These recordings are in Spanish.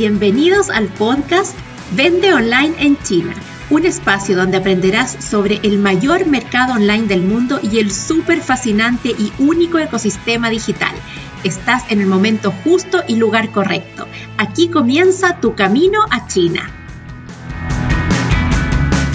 bienvenidos al podcast Vende Online en China, un espacio donde aprenderás sobre el mayor mercado online del mundo y el súper fascinante y único ecosistema digital. Estás en el momento justo y lugar correcto. Aquí comienza tu camino a China.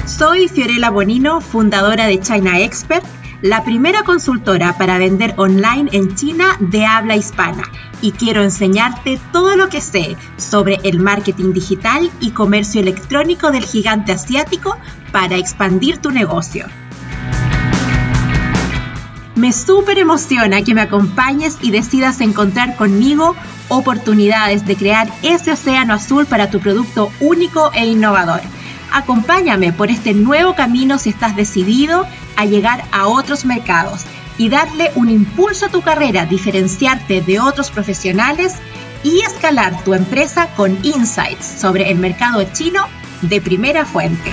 Soy Fiorella Bonino, fundadora de China Expert la primera consultora para vender online en China de habla hispana y quiero enseñarte todo lo que sé sobre el marketing digital y comercio electrónico del gigante asiático para expandir tu negocio. Me súper emociona que me acompañes y decidas encontrar conmigo oportunidades de crear ese océano azul para tu producto único e innovador. Acompáñame por este nuevo camino si estás decidido a llegar a otros mercados y darle un impulso a tu carrera, diferenciarte de otros profesionales y escalar tu empresa con insights sobre el mercado chino de primera fuente.